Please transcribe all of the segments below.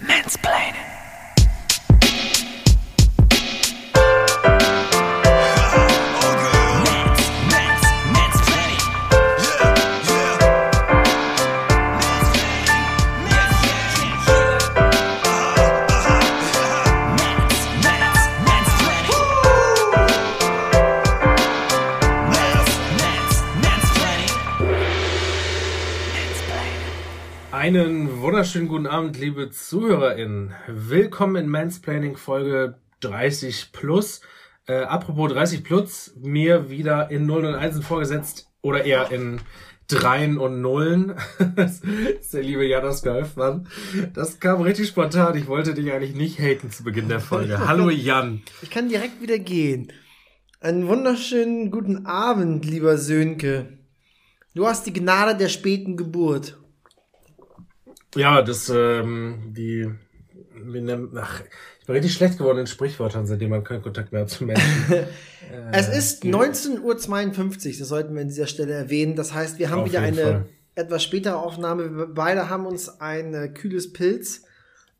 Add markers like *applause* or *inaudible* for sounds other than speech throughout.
Mansplaining. Wunderschönen guten Abend, liebe ZuhörerInnen. Willkommen in Mansplaining Folge 30 plus. Äh, apropos 30 plus, mir wieder in 0 und 1 vorgesetzt oder eher in Dreien und Nullen. das *laughs* ist der liebe Janos Golfmann. Das kam richtig spontan. Ich wollte dich eigentlich nicht haten zu Beginn der Folge. *laughs* Hallo Jan. Ich kann direkt wieder gehen. Einen wunderschönen guten Abend, lieber Sönke. Du hast die Gnade der späten Geburt. Ja, das, ähm, die, wie nennt, ach, ich bin richtig schlecht geworden in Sprichwörtern, seitdem man keinen Kontakt mehr hat zu Menschen. *laughs* Äh, es ist 19.52 Uhr, das sollten wir an dieser Stelle erwähnen. Das heißt, wir haben wieder eine Fall. etwas spätere Aufnahme. Wir beide haben uns ein äh, kühles Pilz,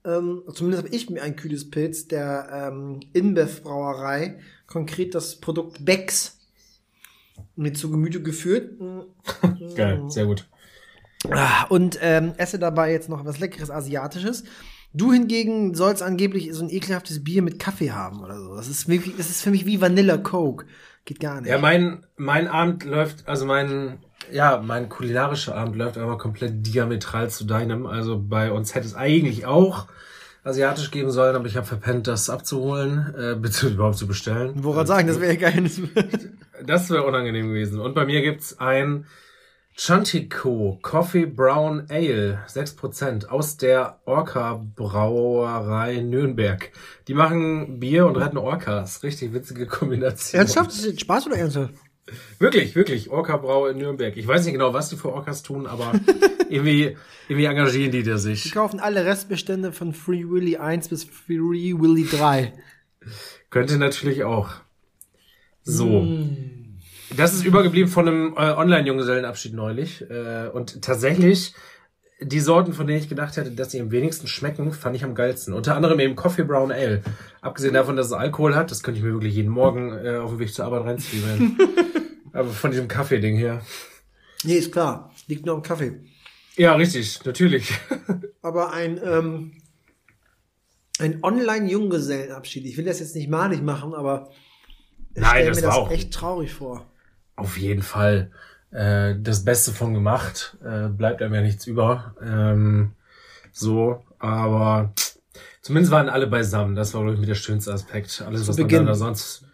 ähm, zumindest habe ich mir ein kühles Pilz der ähm, InBev Brauerei, konkret das Produkt Becks, mir zu Gemüte geführt. *laughs* Geil, sehr gut. Ah, Und ähm, esse dabei jetzt noch was leckeres Asiatisches. Du hingegen sollst angeblich so ein ekelhaftes Bier mit Kaffee haben oder so. Das ist, für mich- das ist für mich wie Vanilla Coke. Geht gar nicht. Ja, mein, mein Abend läuft, also mein, ja, mein kulinarischer Abend läuft aber komplett diametral zu deinem. Also bei uns hätte es eigentlich auch asiatisch geben sollen, aber ich habe verpennt, das abzuholen, äh, *laughs* beziehungsweise überhaupt zu bestellen. Woran sagen, das wäre ja geil. *laughs* Das wäre unangenehm gewesen. Und bei mir gibt's ein Chantico Coffee Brown Ale, 6% aus der Orca Brauerei Nürnberg. Die machen Bier und retten Orcas. Richtig witzige Kombination. Ernsthaft? Ist das Spaß oder ernsthaft? Wirklich, wirklich. Orca Brau in Nürnberg. Ich weiß nicht genau, was die für Orcas tun, aber *laughs* irgendwie, irgendwie engagieren die da Die sich. kaufen alle Restbestände von Free Willy 1 bis Free Willy 3. Könnte natürlich auch. So. Das ist übergeblieben von einem äh, Online-Junggesellenabschied neulich. Äh, und tatsächlich, die Sorten, von denen ich gedacht hätte, dass sie am wenigsten schmecken, fand ich am geilsten. Unter anderem eben Coffee Brown Ale. Abgesehen davon, dass es Alkohol hat, das könnte ich mir wirklich jeden Morgen äh, auf dem Weg zur Arbeit reinzwiebeln. *laughs* Aber von diesem Kaffee-Ding hier. Nee, ist klar. Liegt nur am Kaffee. Ja, richtig, natürlich. *laughs* Aber ein, ähm, ein Online-Junggesellenabschied. Ich will das jetzt nicht malig machen, aber ich Nein, stell das mir war das auch- echt traurig vor. Auf jeden Fall äh, das Beste von gemacht. Äh, bleibt einem ja nichts über. Ähm, so, aber zumindest waren alle beisammen. Das war, glaube ich, mit der schönste Aspekt. Alles, was Beginn. man da sonst,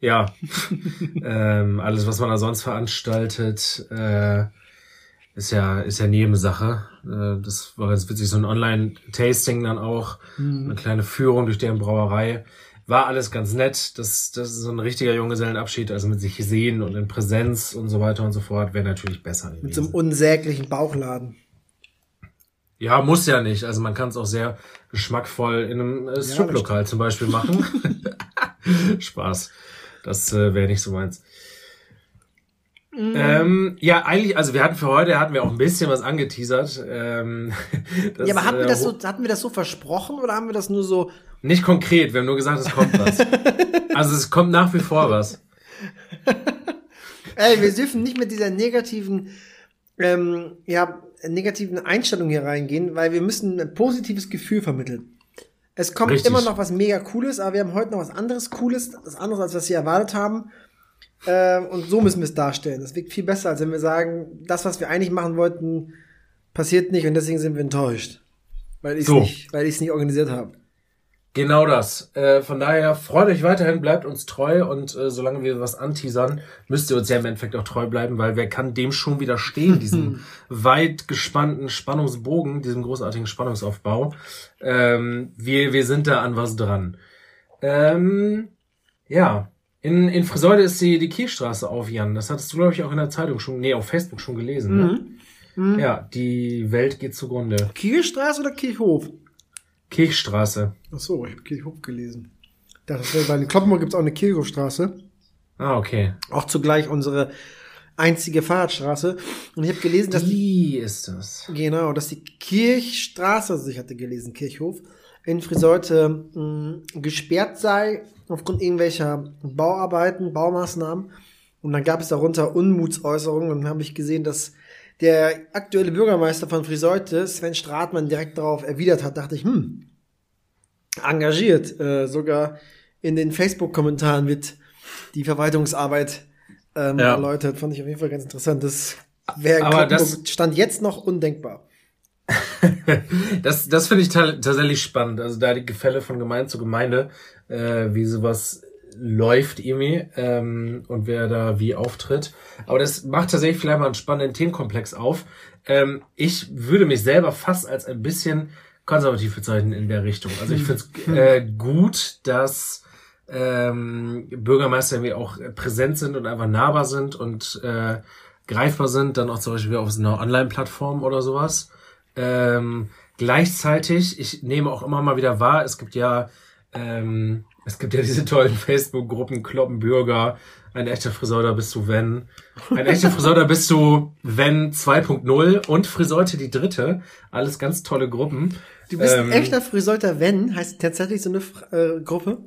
ja, *laughs* ähm, alles, was man da sonst veranstaltet, äh, ist ja, ist ja Nebensache. Äh, das war ganz witzig, so ein Online-Tasting dann auch, eine kleine Führung durch deren Brauerei. War alles ganz nett. Das, das ist so ein richtiger Junggesellenabschied, also mit sich sehen und in Präsenz und so weiter und so fort, wäre natürlich besser Mit so einem gewesen. unsäglichen Bauchladen. Ja, muss ja nicht. Also man kann es auch sehr geschmackvoll in einem äh, Striplokal zum Beispiel machen. *laughs* Spaß. Das äh, wäre nicht so meins. Ähm, ja, eigentlich, also wir hatten für heute hatten wir auch ein bisschen was angeteasert. Ähm, *laughs* das, ja, aber hatten wir, äh, das so, hatten wir das so versprochen oder haben wir das nur so, Nicht konkret, wir haben nur gesagt, es kommt was. *laughs* also es kommt nach wie vor was. ey, wir dürfen nicht mit dieser negativen, ähm, ja, negativen Einstellung hier reingehen, weil wir müssen ein positives Gefühl vermitteln. Es kommt Richtig. immer noch was mega Cooles, aber wir haben heute noch was anderes Cooles, was anderes, als was wir erwartet haben. Ähm, und so müssen wir es darstellen. Das wirkt viel besser, als wenn wir sagen, das, was wir eigentlich machen wollten, passiert nicht und deswegen sind wir enttäuscht. Weil ich es So. nicht, weil nicht organisiert habe. Genau das. Äh, von daher freut euch weiterhin, bleibt uns treu und äh, solange wir was anteasern, müsst ihr uns ja im Endeffekt auch treu bleiben, weil wer kann dem schon widerstehen, *laughs* diesem weit gespannten Spannungsbogen, diesem großartigen Spannungsaufbau. Ähm, wir, wir sind da an was dran. Ähm, ja, in, in Friseute ist die, die Kielstraße auf, Jan. Das hattest du, glaube ich, auch in der Zeitung schon, nee, auf Facebook schon gelesen. Ne? Ja, die Welt geht zugrunde. Kielstraße oder Kirchhof? Kirchstraße. Ach so, ich habe Kirchhof gelesen. Das bei den Kloppenburg gibt es auch eine Kirchhofstraße. Ah, okay. Auch zugleich unsere einzige Fahrradstraße. Und ich habe gelesen, dass Wie ist das? Genau, dass die Kirchstraße, also ich hatte gelesen, Kirchhof, in Friseute mh, gesperrt sei aufgrund irgendwelcher Bauarbeiten, Baumaßnahmen. Und dann gab es darunter Unmutsäußerungen und dann habe ich gesehen, dass der aktuelle Bürgermeister von Friseute, Sven Stratmann, direkt darauf erwidert hat, dachte ich, hm, engagiert. Äh, sogar in den Facebook-Kommentaren wird die Verwaltungsarbeit ähm, Ja. erläutert. Fand ich auf jeden Fall ganz interessant. Das wäre stand jetzt noch undenkbar. *laughs* Das, das finde ich ta- tatsächlich spannend. Also da die Gefälle von Gemeinde zu Gemeinde, äh, wie sowas läuft irgendwie ähm, und wer da wie auftritt. Aber das macht tatsächlich vielleicht mal einen spannenden Themenkomplex auf. Ähm, ich würde mich selber fast als ein bisschen konservativ bezeichnen in der Richtung. Also ich finde es *laughs* äh, gut, dass ähm, Bürgermeister irgendwie auch präsent sind und einfach nahbar sind und äh, greifbar sind, dann auch zum Beispiel auf einer Online-Plattform oder sowas. Ähm, gleichzeitig, ich nehme auch immer mal wieder wahr, es gibt ja, ähm, es gibt ja diese tollen Facebook-Gruppen, Kloppenbürger, ein echter Friseur, da bist du, wenn. Ein echter Friseur, da bist du, wenn 2.0 und Friseute die dritte. Alles ganz tolle Gruppen. Du bist Ähm, ein echter Friseuter, wenn, heißt tatsächlich so eine äh, Gruppe.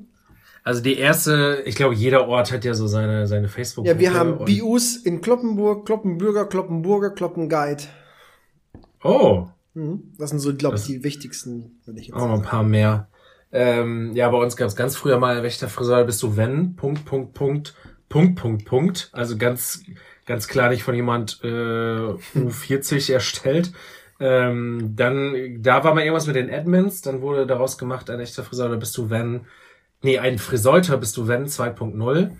Also die erste, ich glaube, jeder Ort hat ja so seine, seine Facebook-Gruppe. Ja, wir haben BUs in Kloppenburg, Kloppenbürger, Kloppenburger, Kloppenguide. Oh, Mhm. Das sind so, glaube ich, die wichtigsten, wenn ich jetzt auch noch ein paar mehr. Ähm, ja, bei uns gab es ganz früher mal Wächter Friseur, bist du wenn, Punkt, Punkt, Punkt, Punkt, Punkt, Punkt. Also ganz, ganz klar nicht von jemand äh, U40 *laughs* erstellt. Ähm, dann, da war mal irgendwas mit den Admins, dann wurde daraus gemacht, ein echter Friseur, bist du wenn, nee, ein Friseuter bist du wenn 2.0.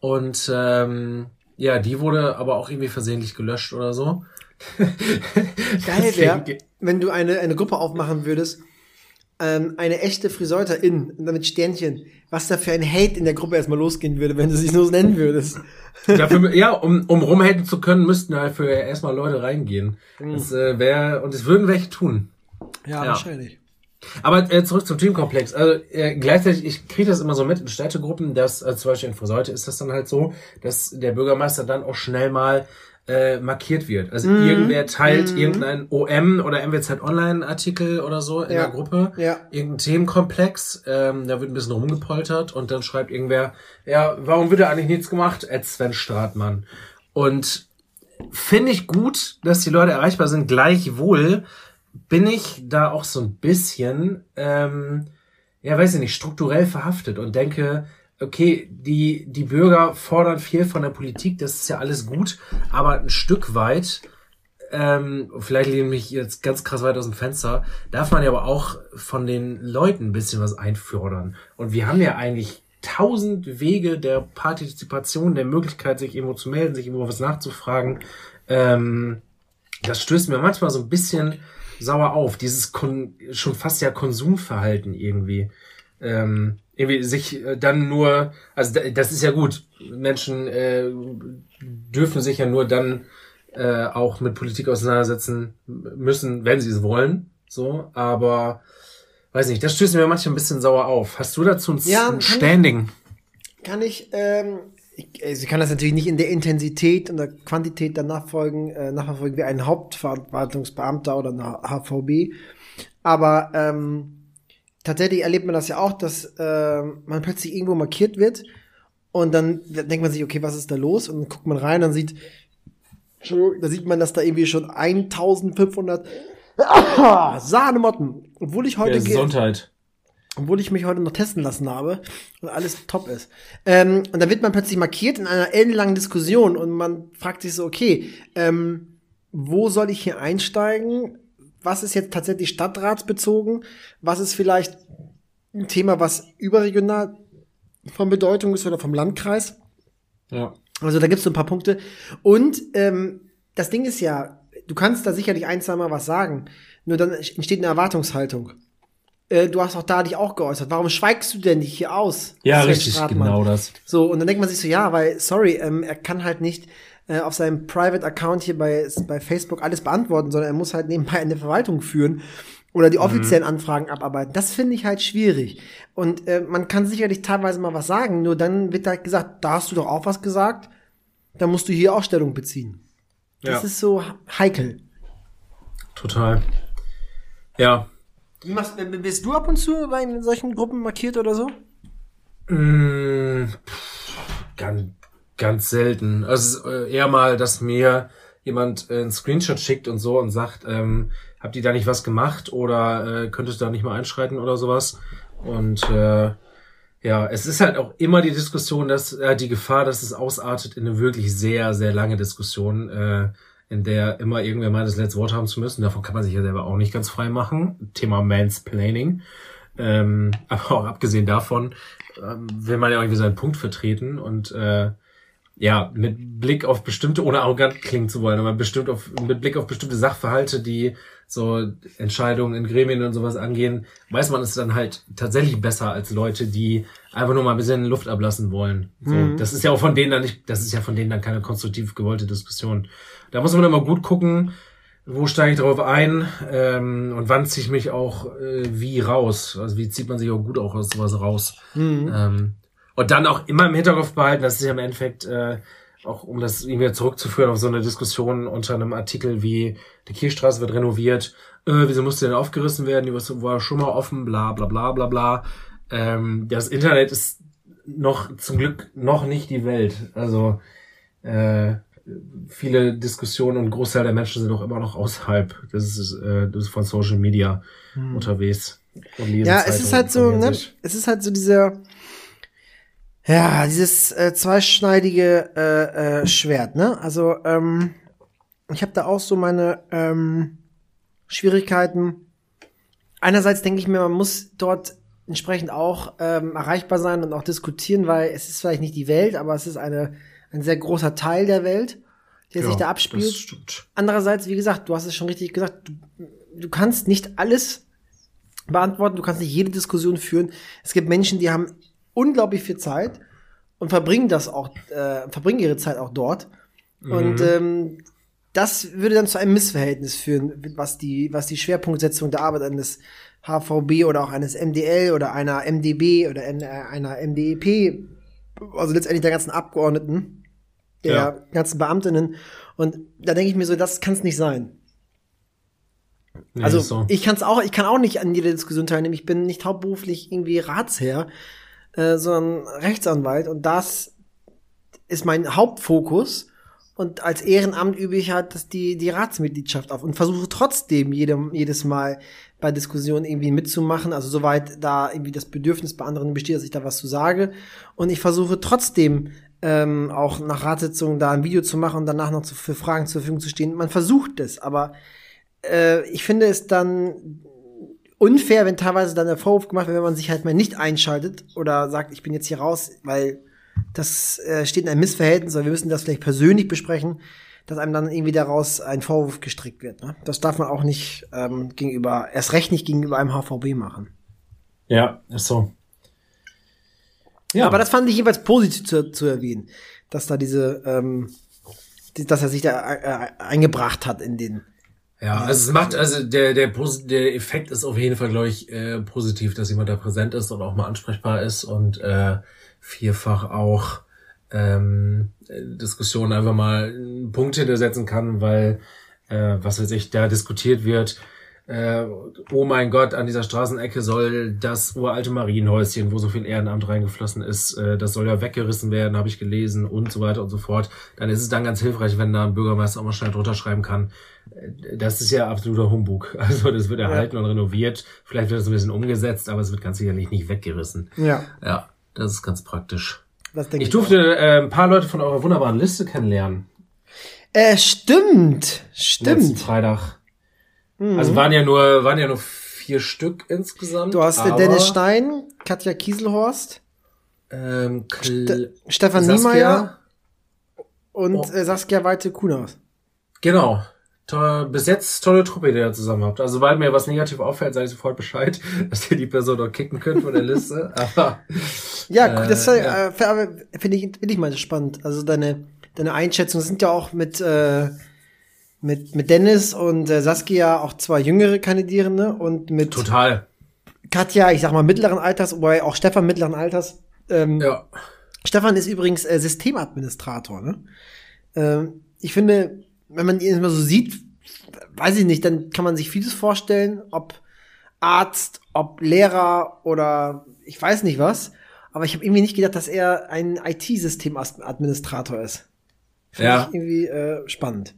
Und ähm, ja, die wurde aber auch irgendwie versehentlich gelöscht oder so. *laughs* Geil wäre, wenn du eine, eine Gruppe aufmachen würdest, ähm, eine echte Friseuterin, und dann mit Sternchen, was da für ein Hate in der Gruppe erstmal losgehen würde, wenn du sie nur so nennen würdest. Dafür, ja, um, um rumhaten zu können, müssten dafür erstmal Leute reingehen. Das äh, wäre, und es würden welche tun. Ja, Ja. wahrscheinlich. Aber äh, zurück zum Teamkomplex. Also äh, gleichzeitig, ich kriege das immer so mit in Städtegruppen, dass äh, zum Beispiel in Friseute ist das dann halt so, dass der Bürgermeister dann auch schnell mal äh, markiert wird. Also Mhm. irgendwer teilt irgendein OM oder MWZ Online-Artikel oder so in Ja. der Gruppe. Ja. Irgendein Themenkomplex, ähm, da wird ein bisschen rumgepoltert und dann schreibt irgendwer, ja, warum wird da eigentlich nichts gemacht? Ed Sven Stratmann. Und finde ich gut, dass die Leute erreichbar sind. Gleichwohl bin ich da auch so ein bisschen, ähm, ja, weiß ich nicht, strukturell verhaftet und denke, okay, die, die Bürger fordern viel von der Politik, das ist ja alles gut, aber ein Stück weit, ähm, vielleicht lehne ich mich jetzt ganz krass weit aus dem Fenster, darf man ja aber auch von den Leuten ein bisschen was einfordern. Und wir haben ja eigentlich tausend Wege der Partizipation, der Möglichkeit, sich irgendwo zu melden, sich irgendwo was nachzufragen. Ähm, das stößt mir manchmal so ein bisschen sauer auf. Dieses Kon schon fast ja Konsumverhalten irgendwie. Ähm, irgendwie sich äh, dann nur, also da- das ist ja gut. Menschen äh, dürfen sich ja nur dann äh, auch mit Politik auseinandersetzen müssen, wenn sie es wollen. So, aber weiß nicht, das stößt mir manchmal ein bisschen sauer auf. Hast du dazu ein, Ja, ein ich- Standing? Kann ich, ähm, ich, also ich kann das natürlich nicht in der Intensität und der Quantität dann nachfolgen, äh, nachverfolgen wie ein Hauptverwaltungsbeamter oder eine HVB. Aber ähm, tatsächlich erlebt man das ja auch, dass ähm, man plötzlich irgendwo markiert wird und dann denkt man sich, okay, was ist da los? Und dann guckt man rein und sieht, da sieht man, dass da irgendwie schon 1500 *coughs* Sahnemotten, obwohl ich heute ge- Gesundheit. obwohl ich mich heute noch testen lassen habe und alles top ist. Ähm, und dann wird man plötzlich markiert in einer ellenlangen Diskussion und man fragt sich so, okay, ähm, wo soll ich hier einsteigen? Was ist jetzt tatsächlich stadtratsbezogen? Was ist vielleicht ein Thema, was überregional von Bedeutung ist oder vom Landkreis? Ja. Also da gibt's so ein paar Punkte. Und ähm, das Ding ist ja, du kannst da sicherlich ein, zwei Mal was sagen, nur dann entsteht eine Erwartungshaltung. Äh, du hast auch da dich auch geäußert. Warum schweigst du denn nicht hier aus? Ja, richtig, Stratmann? genau das. So, und dann denkt man sich so, ja, weil, sorry, ähm, er kann halt nicht äh, auf seinem Private-Account hier bei, bei Facebook alles beantworten, sondern er muss halt nebenbei eine Verwaltung führen oder die offiziellen Anfragen abarbeiten. Das finde ich halt schwierig. Und äh, man kann sicherlich teilweise mal was sagen, nur dann wird halt gesagt, da hast du doch auch was gesagt. dann musst du hier auch Stellung beziehen. Das Ja. ist so heikel. Total. Ja. Wie machst, bist du ab und zu bei solchen Gruppen markiert oder so? Mm, pff, ganz, ganz selten. Also äh, eher mal, dass mir jemand äh, einen Screenshot schickt und so und sagt, ähm, habt ihr da nicht was gemacht oder äh, könntest du da nicht mal einschreiten oder sowas. Und äh, ja, es ist halt auch immer die Diskussion, dass äh, die Gefahr, dass es ausartet in eine wirklich sehr, sehr lange Diskussion, äh, in der immer irgendwer meint, das letzte Wort haben zu müssen. Davon kann man sich ja selber auch nicht ganz frei machen. Thema Mansplaining. Ähm, *laughs* aber auch abgesehen davon ähm, will man ja irgendwie seinen Punkt vertreten und äh, ja, mit Blick auf bestimmte, ohne arrogant klingen zu wollen, aber bestimmt auf, mit Blick auf bestimmte Sachverhalte, die so Entscheidungen in Gremien und sowas angehen, weiß man es dann halt tatsächlich besser als Leute, die einfach nur mal ein bisschen Luft ablassen wollen. So, Das ist ja auch von denen dann nicht, das ist ja von denen dann keine konstruktiv gewollte Diskussion. Da muss man immer gut gucken, wo steige ich drauf ein ähm, und wann ziehe ich mich auch äh, wie raus. Also wie zieht man sich auch gut auch aus sowas raus. Ähm, und dann auch immer im Hinterkopf behalten, das ist ja im Endeffekt äh, auch um das irgendwie zurückzuführen auf so eine Diskussion unter einem Artikel wie die Kirchstraße wird renoviert, äh, wieso musste denn aufgerissen werden, die war schon mal offen, bla bla bla bla bla. Ähm, das Internet ist noch zum Glück noch nicht die Welt. Also äh, viele Diskussionen und Großteil der Menschen sind auch immer noch außerhalb das ist, äh, das ist von Social Media unterwegs. Hm. Ja, es ist halt so, ne? Es ist halt so dieser, ja, dieses äh, zweischneidige äh, äh, Schwert, ne? Also, ähm, ich habe da auch so meine ähm, Schwierigkeiten. Einerseits denke ich mir, man muss dort entsprechend auch ähm, erreichbar sein und auch diskutieren, weil es ist vielleicht nicht die Welt, aber es ist eine, ein sehr großer Teil der Welt, der sich Ja, da Das abspielt. stimmt. Andererseits, wie gesagt, du hast es schon richtig gesagt, du, du kannst nicht alles beantworten, du kannst nicht jede Diskussion führen. Es gibt Menschen, die haben unglaublich viel Zeit und verbringen das auch, äh, verbringen ihre Zeit auch dort. Und ähm, das würde dann zu einem Missverhältnis führen, was die, was die Schwerpunktsetzung der Arbeit eines HVB oder auch eines MDL oder einer MDB oder äh, einer MDEP, also letztendlich der ganzen Abgeordneten, der Ja. ganzen Beamtinnen. Und da denke ich mir so, das kann es nicht sein. Nee, Also so. ich kann es auch, ich kann auch nicht an jeder Diskussion teilnehmen. Ich bin nicht hauptberuflich irgendwie Ratsherr, äh, sondern Rechtsanwalt und das ist mein Hauptfokus. Und als Ehrenamt übe ich halt das die, die Ratsmitgliedschaft auf und versuche trotzdem jedem, jedes Mal bei Diskussionen irgendwie mitzumachen. Also soweit da irgendwie das Bedürfnis bei anderen besteht, dass ich da was zu sage. Und ich versuche trotzdem ähm, auch nach Ratssitzungen da ein Video zu machen und danach noch zu, für Fragen zur Verfügung zu stehen. Man versucht es, aber äh, ich finde es dann unfair, wenn teilweise dann der Vorwurf gemacht wird, wenn man sich halt mal nicht einschaltet oder sagt, ich bin jetzt hier raus, weil das äh, steht in einem Missverhältnis oder wir müssen das vielleicht persönlich besprechen, dass einem dann irgendwie daraus ein Vorwurf gestrickt wird. Ne? Das darf man auch nicht ähm, gegenüber, erst recht nicht gegenüber einem HVB machen. Ja, ist so. Ja, Aber das fand ich jeweils positiv zu, zu erwähnen, dass da diese, ähm, die, dass er sich da äh, eingebracht hat in den. Ja, also es macht, also der, der, der Effekt ist auf jeden Fall, glaube ich, äh, positiv, dass jemand da präsent ist und auch mal ansprechbar ist und äh, vierfach auch ähm, Diskussionen einfach mal einen Punkt hintersetzen kann, weil, äh, was weiß ich, da diskutiert wird, äh, oh mein Gott, an dieser Straßenecke soll das uralte Marienhäuschen, wo so viel Ehrenamt reingeflossen ist, äh, das soll ja weggerissen werden, habe ich gelesen und so weiter und so fort. Dann ist es dann ganz hilfreich, wenn da ein Bürgermeister auch mal schnell drunter schreiben kann. Äh, Das ist ja absoluter Humbug. *laughs* Also das wird erhalten und renoviert. Vielleicht wird es ein bisschen umgesetzt, aber es wird ganz sicherlich nicht weggerissen. Ja, Ja, das ist ganz praktisch. das denke Ich durfte äh, ein paar Leute von eurer wunderbaren Liste kennenlernen. Äh, stimmt, Letzten stimmt. Freitag. Also waren ja nur, waren ja nur vier Stück insgesamt. Du hast aber, Dennis Stein, Katja Kieselhorst, ähm, Kl Stefan Saskia. Niemeyer und Oh. äh, Saskia Weite-Kunas. Genau. Toll, bis jetzt tolle Truppe, die ihr zusammen habt. Also, sobald mir was negativ auffällt, sage ich sofort Bescheid, *laughs* dass ihr die Person doch kicken könnt von der Liste. *laughs* Aber Ja, Äh, das ja. äh, ja. finde ich, finde ich mal spannend. Also deine, deine Einschätzung sind ja auch mit, äh, mit, mit Dennis und äh, Saskia auch zwei jüngere Kandidierende und mit total. Katja, ich sag mal mittleren Alters, wobei auch Stefan mittleren Alters. Ähm, Ja. Stefan ist übrigens äh, Systemadministrator, ne? Ähm, ich finde, wenn man ihn immer so sieht, weiß ich nicht, dann kann man sich vieles vorstellen, ob Arzt, ob Lehrer oder ich weiß nicht was. Aber ich habe irgendwie nicht gedacht, dass er ein IT-Systemadministrator ist. Find Ja. Ich irgendwie äh, spannend.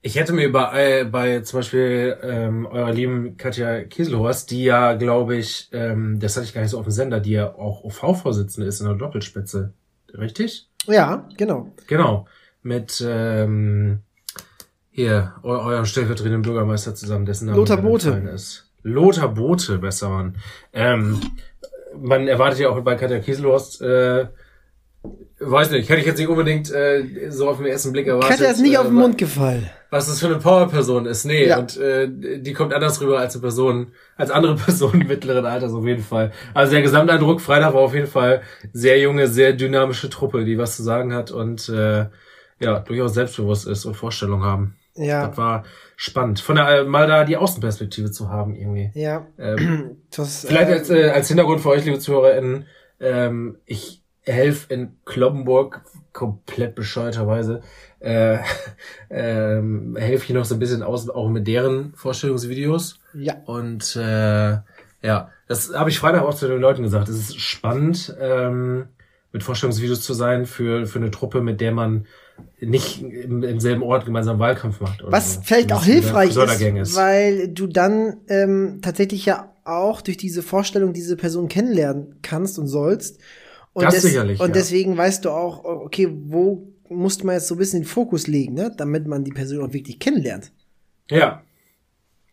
Ich hätte mir bei, äh, bei zum Beispiel ähm, eurer lieben Katja Kieselhorst, die ja, glaube ich, ähm, das hatte ich gar nicht so auf dem Sender, die ja auch OV-Vorsitzende ist in der Doppelspitze. Richtig? Ja, genau. Genau. Mit ähm, hier, eu eurem stellvertretenden Bürgermeister zusammen, dessen Name Lothar entfallen ist. Lothar Bote, besser Mann. Ähm, man erwartet ja auch bei Katja Kieselhorst, äh, weiß nicht, hätte ich jetzt nicht unbedingt äh, so auf den ersten Blick erwartet. Katja ist nicht äh, auf den Mund gefallen. was das für eine Powerperson ist. Nee, Ja. und äh, die kommt anders rüber als eine Person, als andere *laughs* Personen mittleren Alters auf jeden Fall. Also der Gesamteindruck Freitag war auf jeden Fall sehr junge, sehr dynamische Truppe, die was zu sagen hat und äh, ja, durchaus selbstbewusst ist und Vorstellungen haben. Ja, Das war spannend. Von der, äh, mal da die Außenperspektive zu haben irgendwie. ja. Ähm, Das, Vielleicht äh, als, äh, als Hintergrund für euch, liebe ZuhörerInnen, ähm, ich helfe in Kloppenburg komplett bescheuerterweise, äh, *laughs* ähm, helfe ich noch so ein bisschen aus, auch mit deren Vorstellungsvideos. ja. Und äh, ja, das habe ich Freitag auch zu den Leuten gesagt. Es ist spannend, ähm, mit Vorstellungsvideos zu sein für, für eine Truppe, mit der man nicht im, im selben Ort gemeinsam Wahlkampf macht. Was so. vielleicht auch ist hilfreich Fördergang ist, weil du dann ähm, tatsächlich ja auch durch diese Vorstellung diese Person kennenlernen kannst und sollst. Und, Das sicherlich, und ja. deswegen weißt du auch, okay, wo musste man jetzt so ein bisschen den Fokus legen, ne? damit man die Person auch wirklich kennenlernt. Ja,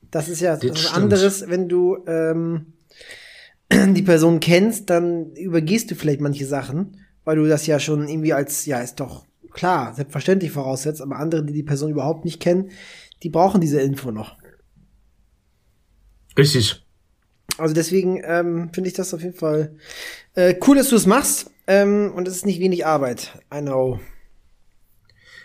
Das ist ja was anderes, wenn du ähm, *clears throat* die Person kennst, dann übergehst du vielleicht manche Sachen, weil du das ja schon irgendwie als, ja, ist doch klar, selbstverständlich voraussetzt, aber andere, die die Person überhaupt nicht kennen, die brauchen diese Info noch. richtig. Also deswegen ähm, finde ich das auf jeden Fall äh, cool, dass du es machst. Ähm, und es ist nicht wenig Arbeit. I know.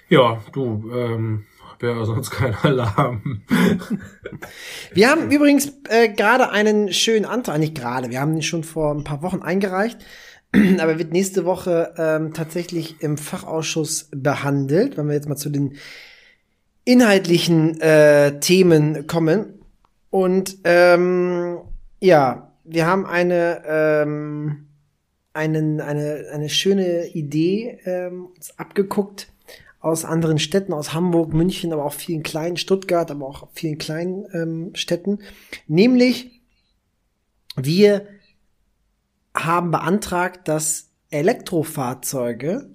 Ja, du, ähm, wäre sonst kein Alarm. *laughs* Wir haben übrigens äh, gerade einen schönen Antrag, nicht gerade, wir haben ihn schon vor ein paar Wochen eingereicht, *clears throat* aber wird nächste Woche ähm, tatsächlich im Fachausschuss behandelt, wenn wir jetzt mal zu den inhaltlichen äh, Themen kommen. Und ähm, ja, wir haben eine, ähm, einen, eine, eine schöne Idee ähm, abgeguckt aus anderen Städten, aus Hamburg, München, aber auch vielen kleinen, Stuttgart, aber auch vielen kleinen ähm, Städten. Nämlich, wir haben beantragt, dass Elektrofahrzeuge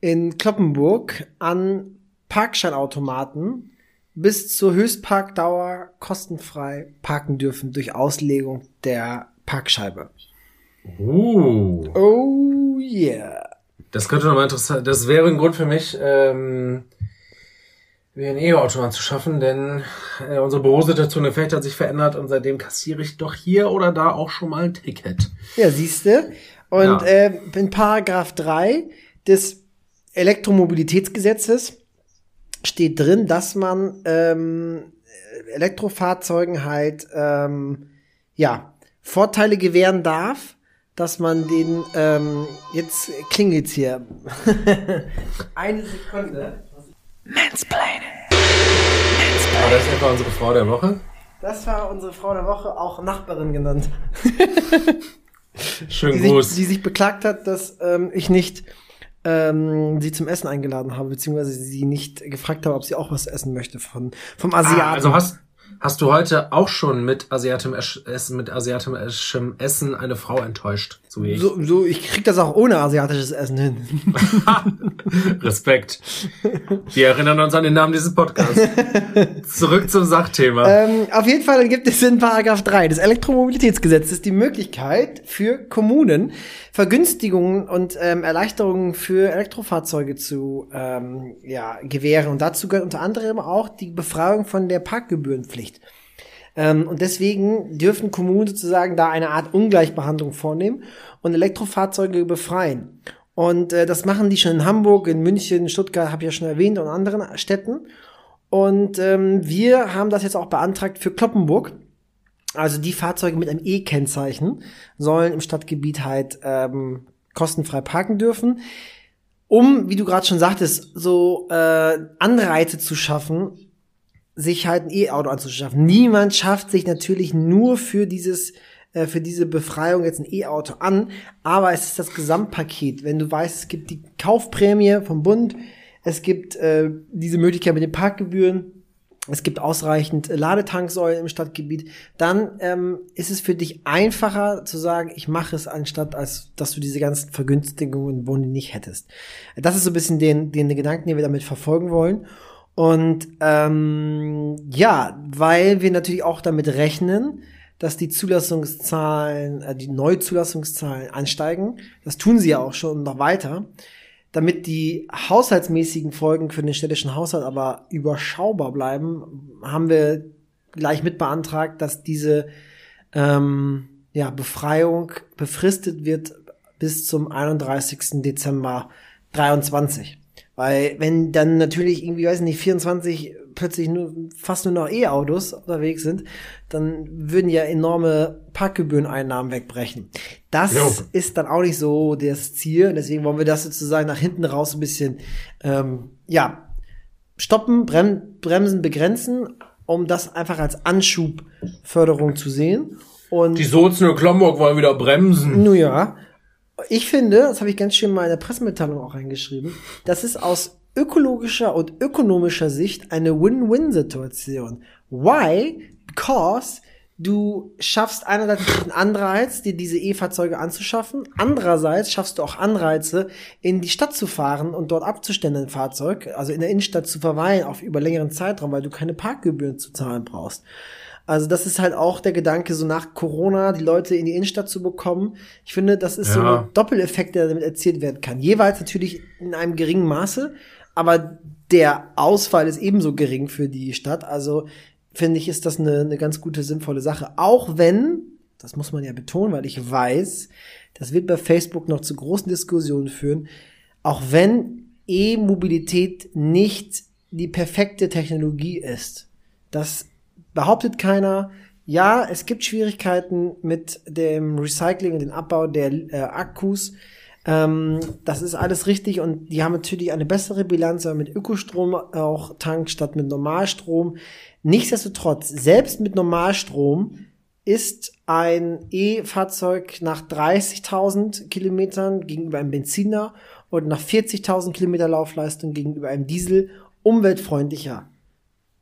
in Kloppenburg an Parkscheinautomaten bis zur Höchstparkdauer kostenfrei parken dürfen durch Auslegung der Parkscheibe. Uh, Oh yeah. das könnte nochmal interessant, das wäre ein Grund für mich, ähm, mir ein E-Auto anzuschaffen, denn äh, unsere Bürosituation in Fecht hat sich verändert und seitdem kassiere ich doch hier oder da auch schon mal ein Ticket. Ja, siehste. Und Ja. äh, in Paragraph 3 des Elektromobilitätsgesetzes steht drin, dass man ähm, Elektrofahrzeugen halt ähm, ja Vorteile gewähren darf, dass man den ähm, jetzt klingelt's hier. *laughs* Eine Sekunde. Aber das ist etwa unsere Frau der Woche. Das war unsere Frau der Woche, auch Nachbarin genannt. *laughs* Schönen die sich, Gruß. die sich beklagt hat, dass ähm, ich nicht ähm, sie zum Essen eingeladen habe, beziehungsweise sie nicht gefragt habe, ob sie auch was essen möchte von, vom Asiaten. Ah, also hast, hast du heute auch schon mit asiatischem Essen, mit asiatischem Essen eine Frau enttäuscht, so ich. so, so, ich krieg das auch ohne asiatisches Essen hin. *laughs* Respekt. Wir erinnern uns an den Namen dieses Podcasts. *laughs* Zurück zum Sachthema. ähm, auf jeden Fall gibt es in Paragraph 3 des Elektromobilitätsgesetzes die Möglichkeit für Kommunen Vergünstigungen und ähm, Erleichterungen für Elektrofahrzeuge zu ähm, ja, gewähren. Und dazu gehört unter anderem auch die Befreiung von der Parkgebührenpflicht. Ähm, und deswegen dürfen Kommunen sozusagen da eine Art Ungleichbehandlung vornehmen und Elektrofahrzeuge befreien. Und äh, das machen die schon in Hamburg, in München, Stuttgart, habe ich ja schon erwähnt, und anderen Städten. Und ähm, wir haben das jetzt auch beantragt für Kloppenburg. Also die Fahrzeuge mit einem E-Kennzeichen sollen im Stadtgebiet halt ähm, kostenfrei parken dürfen. um, wie du gerade schon sagtest, so äh, Anreize zu schaffen, sich halt ein E-Auto anzuschaffen. Niemand schafft sich natürlich nur für dieses äh, für diese Befreiung jetzt ein E-Auto an, aber es ist das Gesamtpaket. Wenn du weißt, es gibt die Kaufprämie vom Bund, es gibt äh, diese Möglichkeit mit den Parkgebühren, es gibt ausreichend Ladetanksäulen im Stadtgebiet, dann ähm, ist es für dich einfacher zu sagen, ich mache es anstatt, als dass du diese ganzen Vergünstigungen im Bund nicht hättest. Das ist so ein bisschen den, den, den Gedanken, den wir damit verfolgen wollen. Und ähm, ja, weil wir natürlich auch damit rechnen, dass die Zulassungszahlen, äh, die Neuzulassungszahlen ansteigen. Das tun sie ja auch schon noch weiter. Damit die haushaltsmäßigen Folgen für den städtischen Haushalt aber überschaubar bleiben, haben wir gleich mit beantragt, dass diese ähm, ja, Befreiung befristet wird bis zum 31. Dezember 23. Weil wenn dann natürlich irgendwie, weiß nicht, 24 plötzlich nur fast nur noch E-Autos unterwegs sind, dann würden ja enorme Parkgebühreneinnahmen wegbrechen. Das jo. ist dann auch nicht so das Ziel. Deswegen wollen wir das sozusagen nach hinten raus ein bisschen ähm, ja stoppen, brem bremsen, begrenzen, um das einfach als Anschubförderung zu sehen. Und die Sozen in Klomburg wollen wieder bremsen. Nun ja. Ich finde, das habe ich ganz schön mal in der Pressemitteilung auch reingeschrieben, das ist aus ökologischer und ökonomischer Sicht eine Win-Win-Situation. Why? Because du schaffst einerseits einen Anreiz, dir diese E-Fahrzeuge anzuschaffen. Andererseits schaffst du auch Anreize, in die Stadt zu fahren und dort abzustellen ein Fahrzeug, also in der Innenstadt zu verweilen auf über längeren Zeitraum, weil du keine Parkgebühren zu zahlen brauchst. Also das ist halt auch der Gedanke, so nach Corona die Leute in die Innenstadt zu bekommen. Ich finde, das ist ja. so ein Doppeleffekt, der damit erzielt werden kann. Jeweils natürlich in einem geringen Maße, aber der Ausfall ist ebenso gering für die Stadt. Also finde ich, ist das eine, eine ganz gute, sinnvolle Sache. Auch wenn, das muss man ja betonen, weil ich weiß, das wird bei Facebook noch zu großen Diskussionen führen, auch wenn E-Mobilität nicht die perfekte Technologie ist. Das behauptet keiner. Ja, es gibt Schwierigkeiten mit dem Recycling und dem Abbau der äh, Akkus. Ähm, das ist alles richtig und die haben natürlich eine bessere Bilanz, aber mit Ökostrom auch tankt statt mit Normalstrom. Nichtsdestotrotz, selbst mit Normalstrom ist ein E-Fahrzeug nach 30.000 Kilometern gegenüber einem Benziner und nach 40.000 Kilometer Laufleistung gegenüber einem Diesel umweltfreundlicher.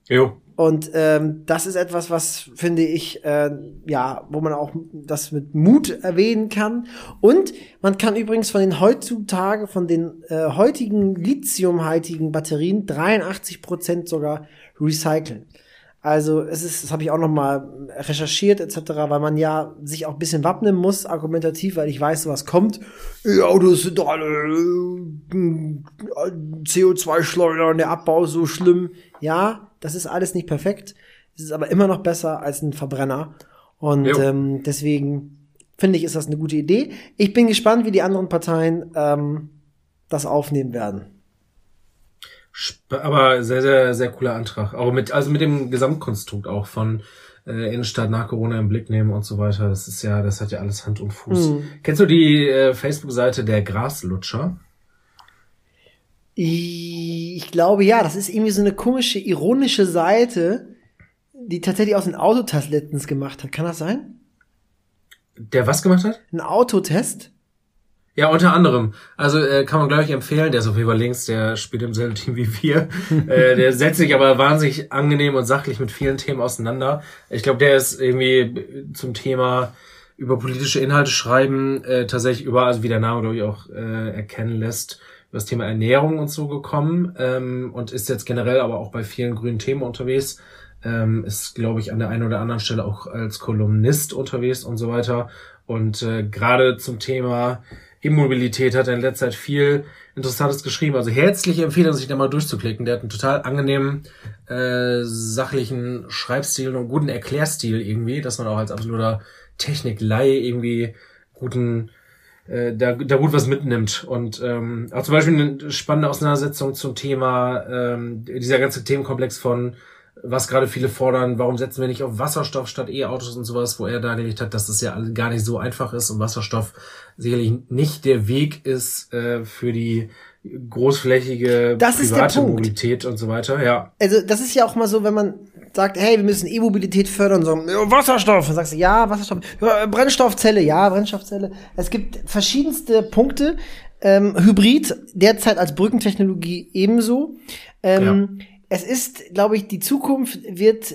Jo. Und ähm, das ist etwas, was finde ich, äh, ja, wo man auch das mit Mut erwähnen kann. Und man kann übrigens von den heutzutage, von den äh, heutigen lithiumhaltigen Batterien 83 Prozent sogar recyceln. Also es ist, das habe ich auch noch mal recherchiert etc., weil man ja sich auch ein bisschen wappnen muss, argumentativ, weil ich weiß, was kommt. Ja, das sind doch alle äh, CO2-Schleuder und der Abbau so schlimm. Ja, das ist alles nicht perfekt. Es ist aber immer noch besser als ein Verbrenner. Und ähm, deswegen finde ich, ist das eine gute Idee. Ich bin gespannt, wie die anderen Parteien ähm, das aufnehmen werden. Aber sehr, sehr, sehr cooler Antrag. Auch mit, also mit dem Gesamtkonstrukt auch von äh, Innenstadt nach Corona im Blick nehmen und so weiter. Das ist ja, das hat ja alles Hand und Fuß. Mhm. Kennst du die äh, Facebook-Seite der Graslutscher? Ich glaube ja, das ist irgendwie so eine komische, ironische Seite, die tatsächlich aus einem Autotest letztens gemacht hat. Kann das sein? Der was gemacht hat? Ein Autotest? Ja, unter anderem. Also äh, kann man gleich empfehlen, der ist auf jeden Fall links, der spielt im selben Team wie wir. *laughs* äh, der setzt sich aber wahnsinnig angenehm und sachlich mit vielen Themen auseinander. Ich glaube, der ist irgendwie zum Thema über politische Inhalte schreiben, äh, tatsächlich über, also wie der Name, glaube ich, auch äh, erkennen lässt, das Thema Ernährung und so gekommen ähm, und ist jetzt generell aber auch bei vielen grünen Themen unterwegs. Ähm, ist, glaube ich, an der einen oder anderen Stelle auch als Kolumnist unterwegs und so weiter. Und äh, gerade zum Thema Immobilität hat er in letzter Zeit viel Interessantes geschrieben. Also herzliche Empfehlung, sich da mal durchzuklicken. Der hat einen total angenehmen, äh, sachlichen Schreibstil und guten Erklärstil irgendwie, dass man auch als absoluter Techniklei irgendwie guten äh, da, da gut was mitnimmt. Und ähm, auch zum Beispiel eine spannende Auseinandersetzung zum Thema ähm, dieser ganze Themenkomplex von was gerade viele fordern, warum setzen wir nicht auf Wasserstoff statt E-Autos und sowas, wo er dargelegt hat, dass das ja gar nicht so einfach ist und Wasserstoff sicherlich nicht der Weg ist äh, für die großflächige Das private. Mobilität und so weiter. Ja, Also das ist ja auch mal so, wenn man sagt, hey, wir müssen E-Mobilität fördern, so ja, Wasserstoff. Dann sagst du, ja, Wasserstoff, ja, Brennstoffzelle, ja, Brennstoffzelle. Es gibt verschiedenste Punkte. Ähm, Hybrid derzeit als Brückentechnologie ebenso. Ähm, Es ist, glaube ich, die Zukunft wird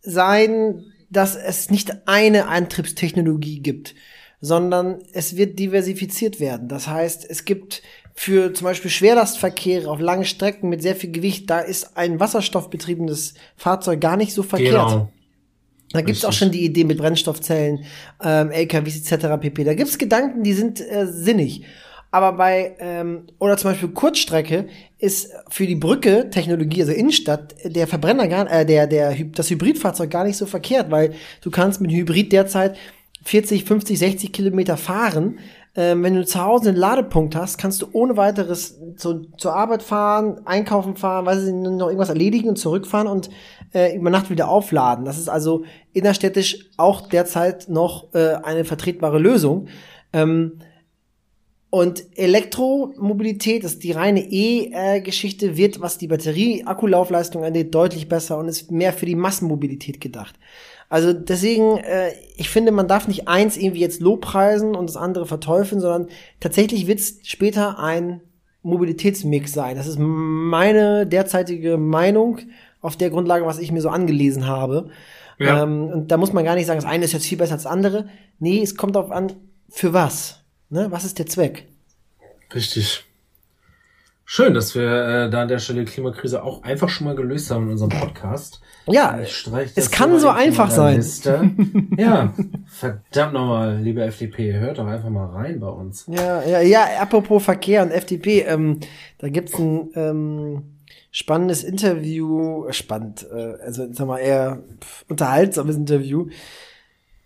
sein, dass es nicht eine Antriebstechnologie gibt, sondern es wird diversifiziert werden. Das heißt, es gibt für zum Beispiel Schwerlastverkehre auf langen Strecken mit sehr viel Gewicht, da ist ein wasserstoffbetriebenes Fahrzeug gar nicht so verkehrt. genau. Da gibt's auch Richtig. schon die Idee mit Brennstoffzellen, ähm, LKWs etc. pp. Da gibt's Gedanken, die sind äh, sinnig. Aber bei, ähm, oder zum Beispiel Kurzstrecke ist für die Brücke Technologie, also Innenstadt, der Verbrenner gar, äh, der, der, das Hybridfahrzeug gar nicht so verkehrt, weil du kannst mit Hybrid derzeit 40, 50, 60 Kilometer fahren. Ähm, wenn du zu Hause einen Ladepunkt hast, kannst du ohne weiteres zu, zur Arbeit fahren, einkaufen fahren, weiß ich nicht, noch irgendwas erledigen und zurückfahren und äh, über Nacht wieder aufladen. Das ist also innerstädtisch auch derzeit noch äh, eine vertretbare Lösung. Ähm, und Elektromobilität, das ist die reine E-Geschichte, wird, was die Batterie-Akkulaufleistung angeht, deutlich besser und ist mehr für die Massenmobilität gedacht. Also deswegen, äh, ich finde, man darf nicht eins irgendwie jetzt lobpreisen und das andere verteufeln, sondern tatsächlich wird es später ein Mobilitätsmix sein. Das ist meine derzeitige Meinung auf der Grundlage, was ich mir so angelesen habe. Ja. Ähm, und da muss man gar nicht sagen, das eine ist jetzt viel besser als das andere. Nee, es kommt darauf an, für was. Ne? Was ist der Zweck? Richtig. Schön, dass wir äh, da an der Stelle die Klimakrise auch einfach schon mal gelöst haben in unserem Podcast. Ja, es kann so in einfach sein. Liste. *laughs* ja, verdammt nochmal, liebe FDP, hört doch einfach mal rein bei uns. Ja, ja, ja, apropos Verkehr und FDP, ähm, da gibt's ein ähm, spannendes Interview, spannend, äh, also sag mal eher unterhaltsames Interview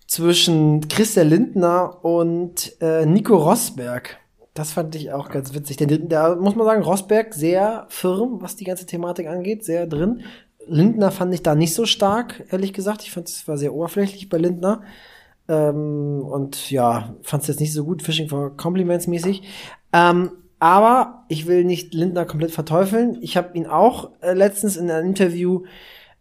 zwischen Christian Lindner und äh, Nico Rosberg. Das fand ich auch ganz witzig. Denn da muss man sagen, Rosberg sehr firm, was die ganze Thematik angeht, sehr drin. Lindner fand ich da nicht so stark, ehrlich gesagt. Ich fand es war sehr oberflächlich bei Lindner. Ähm, und ja, fand es jetzt nicht so gut, Fishing for Compliments mäßig. Ähm, aber ich will nicht Lindner komplett verteufeln. Ich habe ihn auch äh, letztens in einem Interview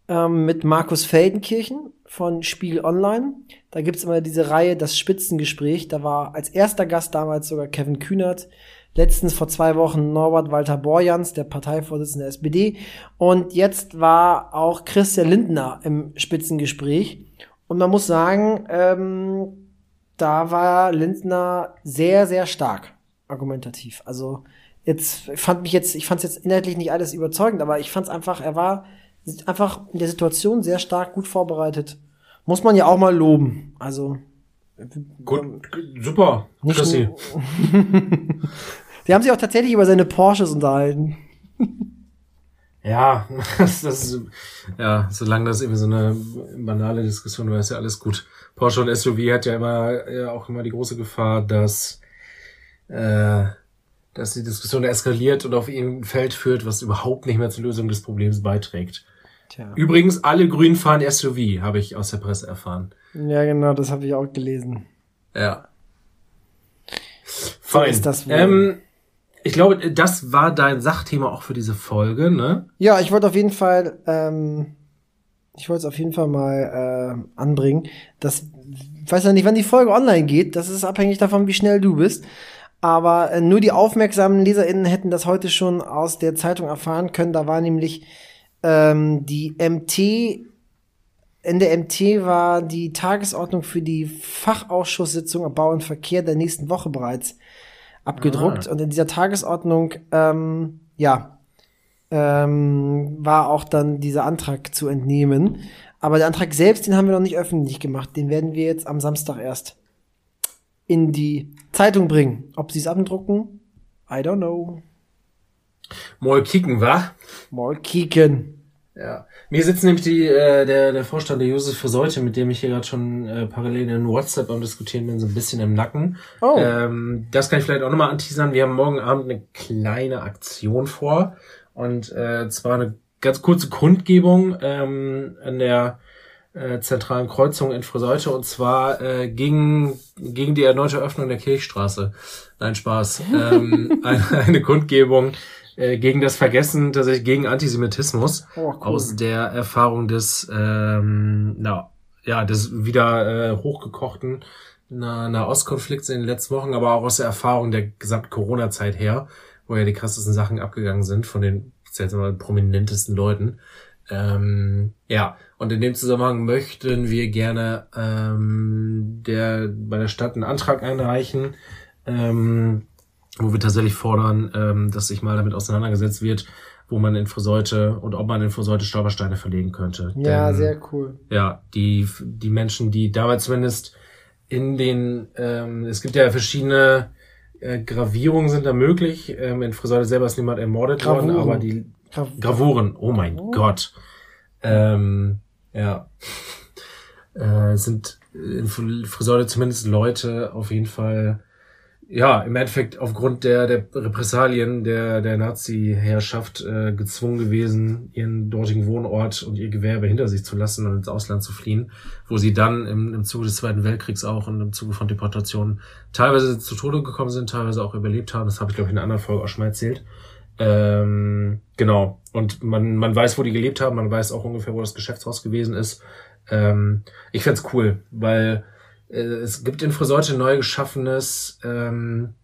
ähm, mit Markus Feldenkirchen von Spiegel Online. Da gibt's immer diese Reihe Das Spitzengespräch. Da war als erster Gast damals sogar Kevin Kühnert. Letztens vor zwei Wochen Norbert Walter Borjans, der Parteivorsitzende der SPD. Und jetzt war auch Christian Lindner im Spitzengespräch. Und man muss sagen, ähm, da war Lindner sehr, sehr stark argumentativ. Also jetzt fand mich jetzt, ich fand es jetzt inhaltlich nicht alles überzeugend, aber ich fand es einfach, er war einfach in der Situation sehr stark gut vorbereitet. Muss man ja auch mal loben. Also Gut, super, Chrissy. die *laughs* haben sich auch tatsächlich über seine Porsches unterhalten. Ja, *laughs* das, ist, ja, solange das irgendwie so eine banale Diskussion war, ist ja alles gut. Porsche und SUV hat ja immer, ja auch immer die große Gefahr, dass, äh, dass die Diskussion eskaliert und auf irgendein Feld führt, was überhaupt nicht mehr zur Lösung des Problems beiträgt. Tja. Übrigens, alle Grünen fahren SUV, habe ich aus der Presse erfahren. Ja, genau, das habe ich auch gelesen. Ja. Fein. ist das wohl. ähm, ich glaube, das war dein Sachthema auch für diese Folge, ne? Ja, ich wollte auf jeden Fall, ähm, ich wollte es auf jeden Fall mal äh, anbringen. Das, ich weiß ja nicht, wann die Folge online geht. Das ist abhängig davon, wie schnell du bist. Aber äh, nur die aufmerksamen LeserInnen hätten das heute schon aus der Zeitung erfahren können. Da war nämlich ähm, die MT, in der MT war die Tagesordnung für die Fachausschusssitzung Bau und Verkehr der nächsten Woche bereits abgedruckt. Und in dieser Tagesordnung, ähm, ja, ähm, war auch dann dieser Antrag zu entnehmen. Aber der Antrag selbst, den haben wir noch nicht öffentlich gemacht. Den werden wir jetzt am Samstag erst in die Zeitung bringen. Ob sie es abdrucken? I don't know. Mal kicken, wa? Mal kicken. Ja. Mir sitzt nämlich die, äh, der, der Vorstand der Josef Verseute, mit dem ich hier gerade schon äh, parallel in WhatsApp am Diskutieren bin, so ein bisschen im Nacken. Oh. Ähm, das kann ich vielleicht auch nochmal anteasern. Wir haben morgen Abend eine kleine Aktion vor. Und äh, zwar eine ganz kurze Kundgebung ähm, an der äh, zentralen Kreuzung in Friseute und zwar äh, gegen, gegen die erneute Öffnung der Kirchstraße. Nein, Spaß. *laughs* ähm, eine, eine Kundgebung äh, gegen das Vergessen, tatsächlich gegen Antisemitismus Oh, cool. aus der Erfahrung des, ähm, na, ja, des wieder äh, hochgekochten Na- Nahostkonflikts in den letzten Wochen, aber auch aus der Erfahrung der gesamten Corona-Zeit her, wo ja die krassesten Sachen abgegangen sind von den mal prominentesten Leuten. Ähm, ja, und in dem Zusammenhang möchten wir gerne ähm, der bei der Stadt einen Antrag einreichen, ähm, wo wir tatsächlich fordern, ähm, dass sich mal damit auseinandergesetzt wird, wo man in Friseute und ob man in Friseute Stolpersteine verlegen könnte. Ja, Denn, sehr cool. ja, die, die Menschen, die damals zumindest in den, ähm, es gibt ja verschiedene äh, Gravierungen sind da möglich. Ähm, in Friseute selber ist niemand ermordet worden, Gravuren. aber die Grav- Gravuren, oh mein Gott. Ähm, ja. *laughs* Äh, sind in Fr- Friseute zumindest Leute auf jeden Fall, ja, im Endeffekt aufgrund der, der Repressalien der, der Nazi-Herrschaft äh, gezwungen gewesen, ihren dortigen Wohnort und ihr Gewerbe hinter sich zu lassen und ins Ausland zu fliehen, wo sie dann im, im Zuge des Zweiten Weltkriegs auch und im Zuge von Deportationen teilweise zu Tode gekommen sind, teilweise auch überlebt haben. Das habe ich, glaube ich, in einer anderen Folge auch schon mal erzählt. Ähm, genau. Und man, man weiß, wo die gelebt haben, man weiß auch ungefähr, wo das Geschäftshaus gewesen ist. Ähm, ich find's cool, weil es gibt in Friseute neu geschaffenes ähm,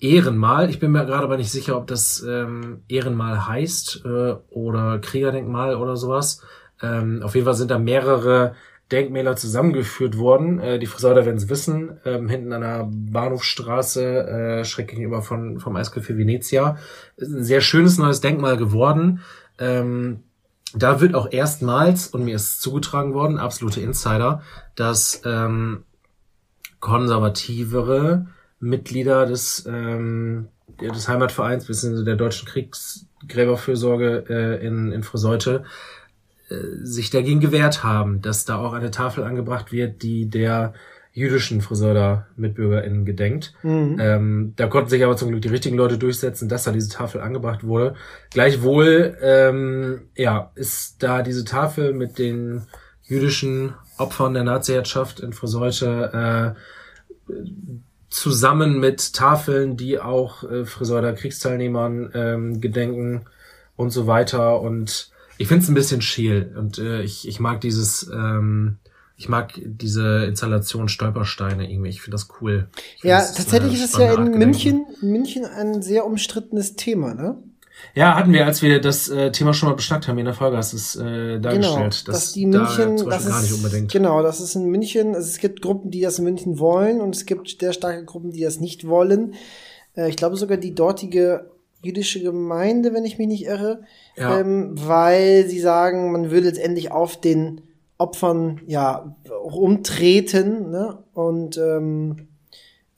Ehrenmal. Ich bin mir gerade aber nicht sicher, ob das ähm, Ehrenmal heißt äh, oder Kriegerdenkmal oder sowas. Ähm, auf jeden Fall sind da mehrere Denkmäler zusammengeführt worden. Äh, die Friseuter werden es wissen. Ähm, hinten an der Bahnhofstraße, äh, schräg gegenüber von, vom Eiscafé Venezia. Ist ein sehr schönes neues Denkmal geworden. Ähm, da wird auch erstmals, und mir ist zugetragen worden, absolute Insider, dass ähm, konservativere Mitglieder des, ähm, des Heimatvereins bzw. der deutschen Kriegsgräberfürsorge äh, in, in Friseute äh, sich dagegen gewehrt haben, dass da auch eine Tafel angebracht wird, die der jüdischen Friseuder MitbürgerInnen gedenkt. Mhm. Ähm, da konnten sich aber zum Glück die richtigen Leute durchsetzen, dass da diese Tafel angebracht wurde. Gleichwohl, ähm, ja, ist da diese Tafel mit den jüdischen Opfern der Nazi-Herrschaft in Friseute äh, zusammen mit Tafeln, die auch äh, Friseurter Kriegsteilnehmern ähm, gedenken und so weiter. Und ich finde es ein bisschen scheel und äh, ich, ich mag dieses, ähm, ich mag diese Installation Stolpersteine irgendwie. Ich finde das cool. Find Ja, das tatsächlich ist es ja in Art München, München ein sehr umstrittenes Thema, ne? Ja, hatten wir, als wir das äh, Thema schon mal beschnackt haben in der Folge, hast du es äh, dargestellt. Genau, dass die da München, zum das Beispiel gar ist, nicht unbedingt. genau, das ist in München, also es gibt Gruppen, die das in München wollen und es gibt sehr starke Gruppen, die das nicht wollen. Äh, ich glaube sogar die dortige jüdische Gemeinde, wenn ich mich nicht irre, Ja. ähm, weil sie sagen, man würde letztendlich auf den Opfern ja umtreten ne? und ähm,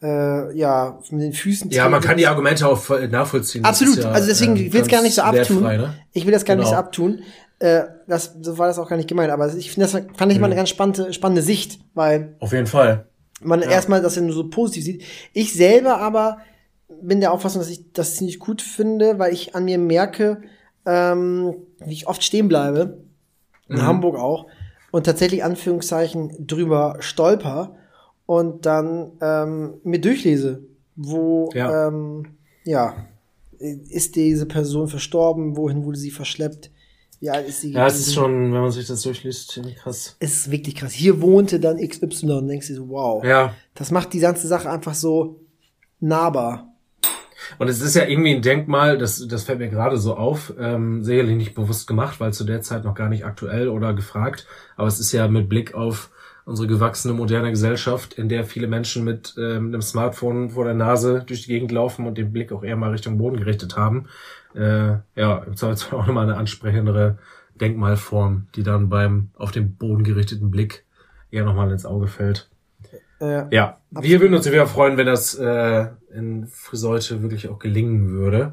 äh, ja mit den Füßen Ja, man kann die Argumente auch voll nachvollziehen. Absolut, ja, also deswegen, ähm, ich will es gar nicht so abtun. wertfrei, ne? Ich will das gar nicht so Genau. abtun. Äh, das, so war das auch gar nicht gemeint, aber ich finde das fand ich Mhm. mal eine ganz spannende, spannende Sicht, weil Auf jeden Fall. man erstmal das ja nur so positiv sieht. Ich selber aber bin der Auffassung, dass ich das ziemlich gut finde, weil ich an mir merke, ähm, wie ich oft stehen bleibe, in Mhm. Hamburg auch, und tatsächlich Anführungszeichen drüber stolper und dann ähm, mir durchlese, wo Ja. ähm, ja ist diese Person verstorben, wohin wurde sie verschleppt, wie alt ist sie Ja, es ist schon, wenn man sich das durchliest, krass. es ist wirklich krass. Hier wohnte dann XY und denkst dir so, wow. Ja. Das macht die ganze Sache einfach so nahbar. Und es ist ja irgendwie ein Denkmal, das, das fällt mir gerade so auf, ähm, sicherlich nicht bewusst gemacht, weil zu der Zeit noch gar nicht aktuell oder gefragt, aber es ist ja mit Blick auf unsere gewachsene moderne Gesellschaft, in der viele Menschen mit ähm, einem Smartphone vor der Nase durch die Gegend laufen und den Blick auch eher mal Richtung Boden gerichtet haben. Äh, ja, im Zweifelsfall auch nochmal eine ansprechendere Denkmalform, die dann beim auf den Boden gerichteten Blick eher nochmal ins Auge fällt. Äh, Ja, wir würden uns sehr freuen, wenn das äh, in Friseute wirklich auch gelingen würde.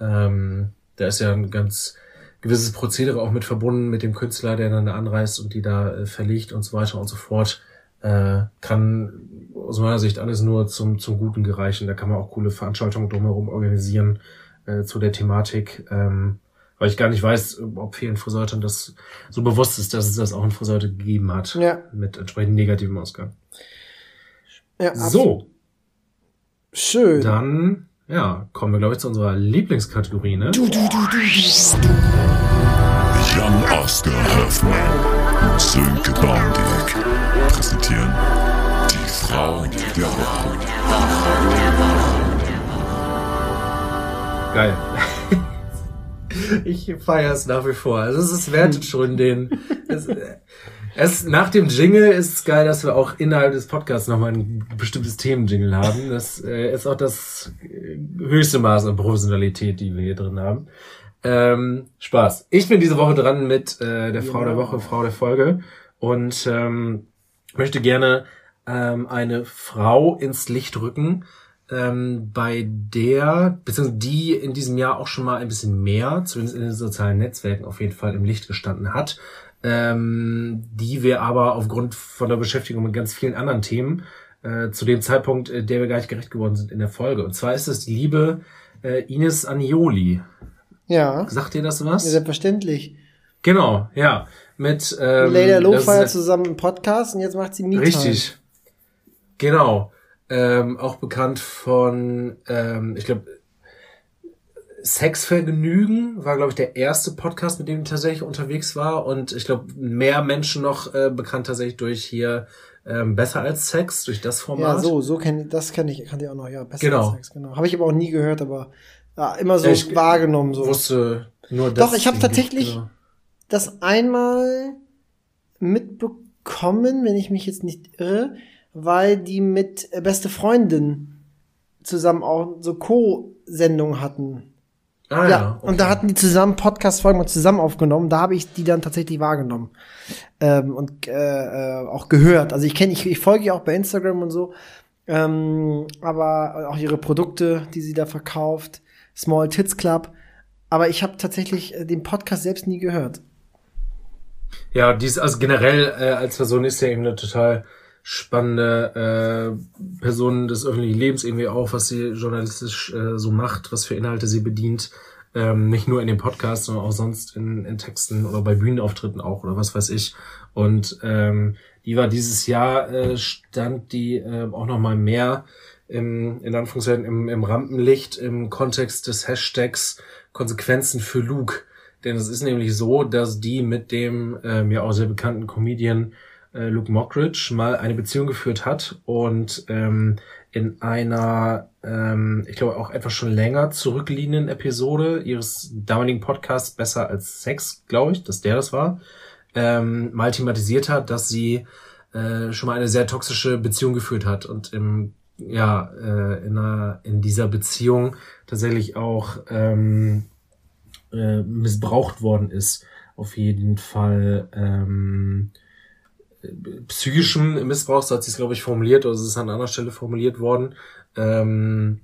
Ähm, da ist ja ein ganz gewisses Prozedere auch mit verbunden mit dem Künstler, der dann anreist und die da äh, verlegt und so weiter und so fort. Äh, kann aus meiner Sicht alles nur zum, zum Guten gereichen. Da kann man auch coole Veranstaltungen drumherum organisieren äh, zu der Thematik. Ähm, Weil ich gar nicht weiß, ob vielen Friseuten das so bewusst ist, dass es das auch in Friseute gegeben hat. Ja. Mit entsprechend negativem Ausgang. Ja, So, Schön. dann, ja, kommen wir, glaube ich, zu unserer Lieblingskategorie, ne? Du, du, du, du, du. Jan Oscar Hoffmann und Sönke Baumdick präsentieren die Frau der Woche. Geil. *laughs* Ich feiere es nach wie vor. Also es ist wertet schon den. Es, es, nach dem Jingle ist es geil, dass wir auch innerhalb des Podcasts nochmal ein bestimmtes Themenjingle haben. Das äh, ist auch das äh, höchste Maß an Professionalität, die wir hier drin haben. Ähm, Spaß. Ich bin diese Woche dran mit äh, der Frau der Woche, Frau der Folge und ähm, möchte gerne ähm, eine Frau ins Licht rücken, ähm, bei der, beziehungsweise die in diesem Jahr auch schon mal ein bisschen mehr, zumindest in den sozialen Netzwerken auf jeden Fall im Licht gestanden hat, ähm, die wir aber aufgrund von der Beschäftigung mit ganz vielen anderen Themen äh, zu dem Zeitpunkt, äh, der wir gar nicht gerecht geworden sind in der Folge. Und zwar ist es die liebe äh, Ines Anioli. Ja. Sagt dir das Ja, was? selbstverständlich. Genau, ja. Mit ähm, Lady Lo das feiert ist- zusammen einen Podcast und jetzt macht sie Me Richtig. Genau. Ähm, auch bekannt von, ähm, ich glaube, Sexvergnügen war, glaube ich, der erste Podcast, mit dem ich tatsächlich unterwegs war. Und ich glaube, mehr Menschen noch äh, bekannt tatsächlich durch hier ähm, Besser als Sex, durch das Format. Ja, so, so kenn ich, das kenne ich, kannte ich auch noch, ja, besser Genau. als Sex, genau. Habe ich aber auch nie gehört, aber ja, immer so Ich wahrgenommen, so. Wusste nur das. Doch, ich habe tatsächlich Genau. das einmal mitbekommen, wenn ich mich jetzt nicht irre, weil die mit äh, Beste Freundin zusammen auch so Co-Sendungen hatten. Ah, Ja, ja. und da okay. hatten die zusammen Podcast-Folgen mal zusammen aufgenommen. Da habe ich die dann tatsächlich wahrgenommen ähm, und äh, äh, auch gehört. Also ich kenne, ich, ich folge ihr auch bei Instagram und so. Ähm, aber auch ihre Produkte, die sie da verkauft, Small Tits Club. Aber ich habe tatsächlich äh, den Podcast selbst nie gehört. Ja, die ist also generell äh, als Person ist ja eben eine total spannende äh, Person des öffentlichen Lebens irgendwie auch, was sie journalistisch äh, so macht, was für Inhalte sie bedient. Ähm, nicht nur in dem Podcast, sondern auch sonst in, in Texten oder bei Bühnenauftritten auch oder was weiß ich. Und ähm, die war dieses Jahr, äh, stand die äh, auch noch mal mehr im, in Anführungszeichen im, im Rampenlicht im Kontext des Hashtags Konsequenzen für Luke. Denn es ist nämlich so, dass die mit dem äh, mir auch sehr bekannten Comedian äh, Luke Mockridge mal eine Beziehung geführt hat und ähm, in einer, ähm, ich glaube auch etwas schon länger zurückliegenden Episode ihres damaligen Podcasts Besser als Sex, glaube ich, dass der das war, ähm, mal thematisiert hat, dass sie äh, schon mal eine sehr toxische Beziehung geführt hat und im ja äh, in, einer, in dieser Beziehung tatsächlich auch ähm, äh, missbraucht worden ist. Auf jeden Fall ähm, psychischen Missbrauch, so hat sie es, glaube ich, formuliert, oder es ist an anderer Stelle formuliert worden. Ähm,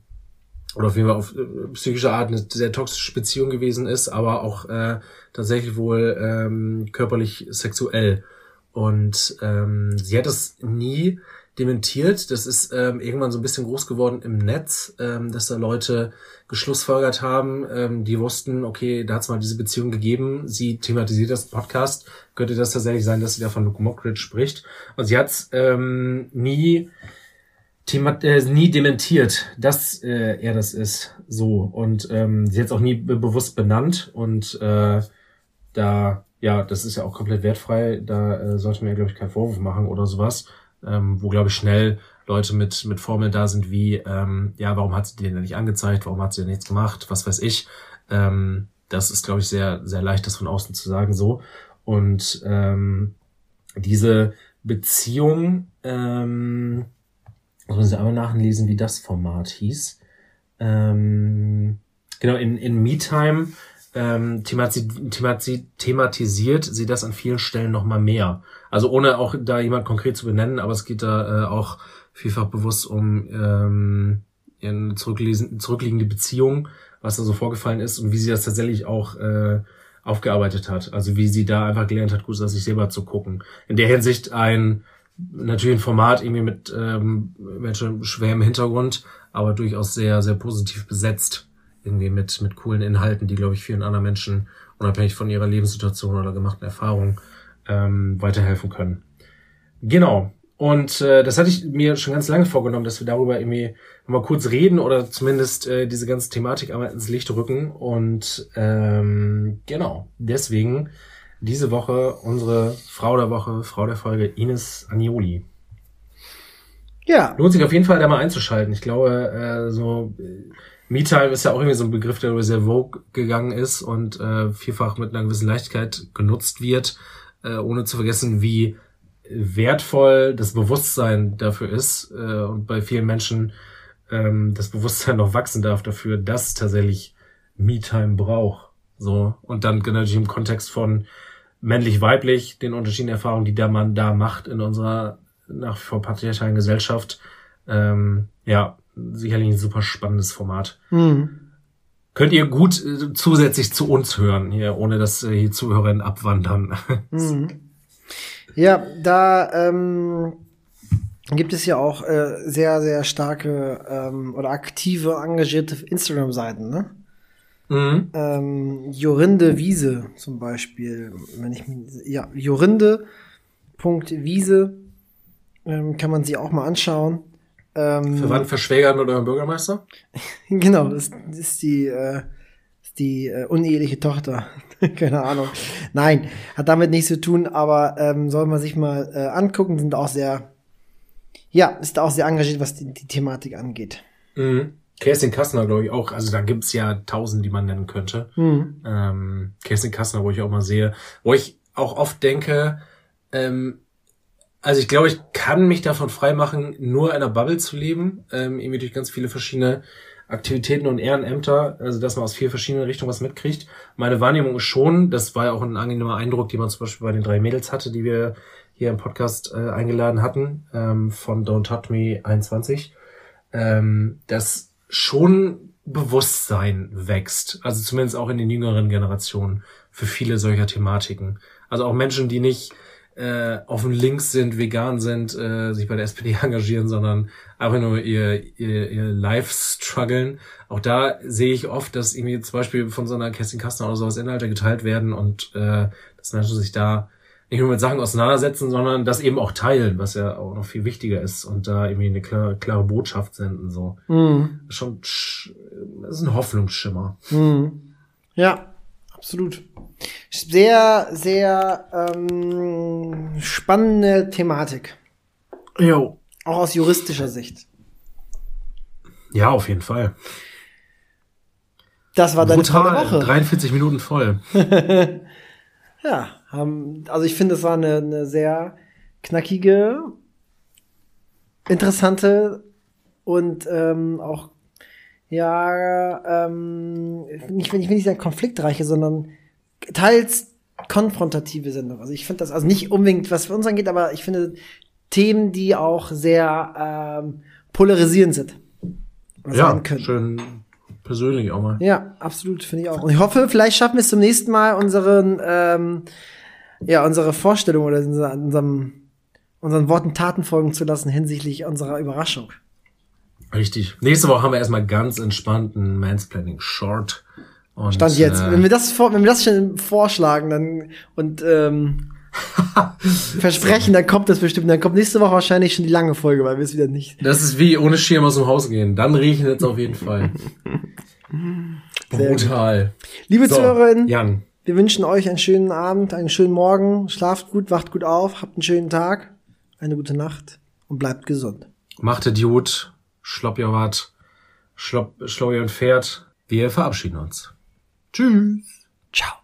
oder auf jeden Fall auf äh, psychische Art eine sehr toxische Beziehung gewesen ist, aber auch äh, tatsächlich wohl ähm, körperlich sexuell. Und ähm, sie hat es nie dementiert. Das ist ähm, irgendwann so ein bisschen groß geworden im Netz, ähm, dass da Leute geschlussfolgert haben, ähm, die wussten, okay, da hat es mal diese Beziehung gegeben. Sie thematisiert das Podcast. Könnte das tatsächlich sein, dass sie da von Luke Mockridge spricht. Und sie hat es ähm, nie Thema, äh, nie dementiert, dass äh, er das ist. So. Und ähm, sie hat es auch nie be bewusst benannt. Und äh, da, ja, das ist ja auch komplett wertfrei. Da äh, sollte man ja, glaube ich, keinen Vorwurf machen oder sowas. Ähm, wo, glaube ich, schnell Leute mit, mit Formeln da sind wie, ähm, ja, warum hat sie den denn nicht angezeigt, warum hat sie denn nichts gemacht, was weiß ich. Ähm, das ist, glaube ich, sehr, sehr leicht, das von außen zu sagen so. Und ähm, diese Beziehung, ähm, man sich einmal nachlesen, wie das Format hieß. Ähm, genau, in, in MeTime ähm, themati themati thematisiert sie das an vielen Stellen nochmal mehr. Also ohne auch da jemand konkret zu benennen, aber es geht da äh, auch vielfach bewusst um ähm, eine zurückliegende Beziehung, was da so vorgefallen ist und wie sie das tatsächlich auch äh, aufgearbeitet hat. Also wie sie da einfach gelernt hat, gut dass sich selber zu gucken. In der Hinsicht ein natürlich ein Format irgendwie mit ähm, mit schon schwerem Hintergrund, aber durchaus sehr, sehr positiv besetzt. Irgendwie mit, mit coolen Inhalten, die, glaube ich, vielen anderen Menschen unabhängig von ihrer Lebenssituation oder gemachten Erfahrungen, ähm, weiterhelfen können. Genau. Und äh, das hatte ich mir schon ganz lange vorgenommen, dass wir darüber irgendwie mal kurz reden oder zumindest äh, diese ganze Thematik einmal ins Licht rücken. Und ähm, genau, deswegen diese Woche unsere Frau der Woche, Frau der Folge, Ines Agnoli. Ja. Lohnt sich auf jeden Fall da mal einzuschalten. Ich glaube, äh, so Me-Time ist ja auch irgendwie so ein Begriff, der über sehr Vogue gegangen ist und äh, vielfach mit einer gewissen Leichtigkeit genutzt wird, äh, ohne zu vergessen, wie wertvoll das Bewusstsein dafür ist äh, und bei vielen Menschen ähm, das Bewusstsein noch wachsen darf dafür, dass tatsächlich Me-Time braucht. So und dann natürlich im Kontext von männlich-weiblich, den unterschiedlichen Erfahrungen, die der Mann da macht in unserer nach wie vor patriarchalen Gesellschaft. Ähm, ja, sicherlich ein super spannendes Format. Mhm. Könnt ihr gut äh, zusätzlich zu uns hören, hier, ohne dass äh, die Zuhörerinnen abwandern. Mhm. *laughs* Ja, da ähm, gibt es ja auch äh, sehr, sehr starke ähm, oder aktive, engagierte Instagram-Seiten, ne? mhm. Ähm, Jorinde Wiese zum Beispiel, wenn ich ja, Jorinde.wiese ähm, kann man sie auch mal anschauen. Ähm, Verwandt, verschwägert mit eurem Bürgermeister? *laughs* Genau, das, das ist die, äh, die äh, uneheliche Tochter. *laughs* Keine Ahnung. Nein, hat damit nichts zu tun, aber ähm, soll man sich mal äh, angucken, sind auch sehr, ja, ist auch sehr engagiert, was die, die Thematik angeht. Mhm. Kerstin Kastner, glaube ich, auch. Also da gibt's ja tausend, die man nennen könnte. Mhm. Ähm, Kerstin Kastner, wo ich auch mal sehe, wo ich auch oft denke, ähm, also ich glaube, ich kann mich davon freimachen, nur in einer Bubble zu leben, ähm, irgendwie durch ganz viele verschiedene Aktivitäten und Ehrenämter, also dass man aus vier verschiedenen Richtungen was mitkriegt. Meine Wahrnehmung ist schon, das war ja auch ein angenehmer Eindruck, den man zum Beispiel bei den drei Mädels hatte, die wir hier im Podcast äh, eingeladen hatten, ähm, von Don't Touch Me 21, ähm, dass schon Bewusstsein wächst, also zumindest auch in den jüngeren Generationen für viele solcher Thematiken. Also auch Menschen, die nicht äh, auf dem Links sind, vegan sind, äh, sich bei der SPD *laughs* engagieren, sondern einfach nur ihr, ihr, ihr Life strugglen. Auch da sehe ich oft, dass irgendwie zum Beispiel von so einer Kerstin Kastner oder sowas Inhalte geteilt werden und äh, dass Menschen sich da nicht nur mit Sachen auseinandersetzen, sondern das eben auch teilen, was ja auch noch viel wichtiger ist und da irgendwie eine klare, klare Botschaft senden. So Mhm. schon, sch- das ist ein Hoffnungsschimmer. Mhm. Ja, absolut. Sehr, sehr ähm, spannende Thematik. Jo. Auch aus juristischer Sicht. Ja, auf jeden Fall. Das war deine Brutal. Woche. 43 Minuten voll. *laughs* Ja, haben, also ich finde, es war eine, eine sehr knackige, interessante und ähm, auch ja, ähm, nicht, wenn ich will nicht sagen konfliktreiche, sondern teils konfrontative Sendung. Also ich finde das also nicht unbedingt, was für uns angeht, aber ich finde Themen, die auch sehr ähm, polarisierend sind. Ja, schön persönlich auch mal. Ja, absolut, finde ich auch. Und ich hoffe, vielleicht schaffen wir es zum nächsten Mal, unseren, ähm, ja, unsere Vorstellung oder unser, unserem, unseren Worten Taten folgen zu lassen hinsichtlich unserer Überraschung. Richtig. Nächste Woche haben wir erstmal ganz entspannten Mansplaining Short. Und, Stand jetzt. Äh, Wenn wir das vor, wenn wir das schon vorschlagen, dann und ähm, *laughs* versprechen, dann kommt das bestimmt. Dann kommt nächste Woche wahrscheinlich schon die lange Folge, weil wir es wieder nicht. das ist wie ohne Schirm aus dem Haus gehen. Dann riechen es auf jeden Fall. *laughs* Brutal. Liebe So, Zuhörerinnen, Jan, wir wünschen euch einen schönen Abend, einen schönen Morgen. Schlaft gut, wacht gut auf, habt einen schönen Tag, eine gute Nacht und bleibt gesund. macht gut, schlopp ihr wat, schlopp, schlopp ihr ein Pferd. Wir verabschieden uns. Tschüss. Ciao.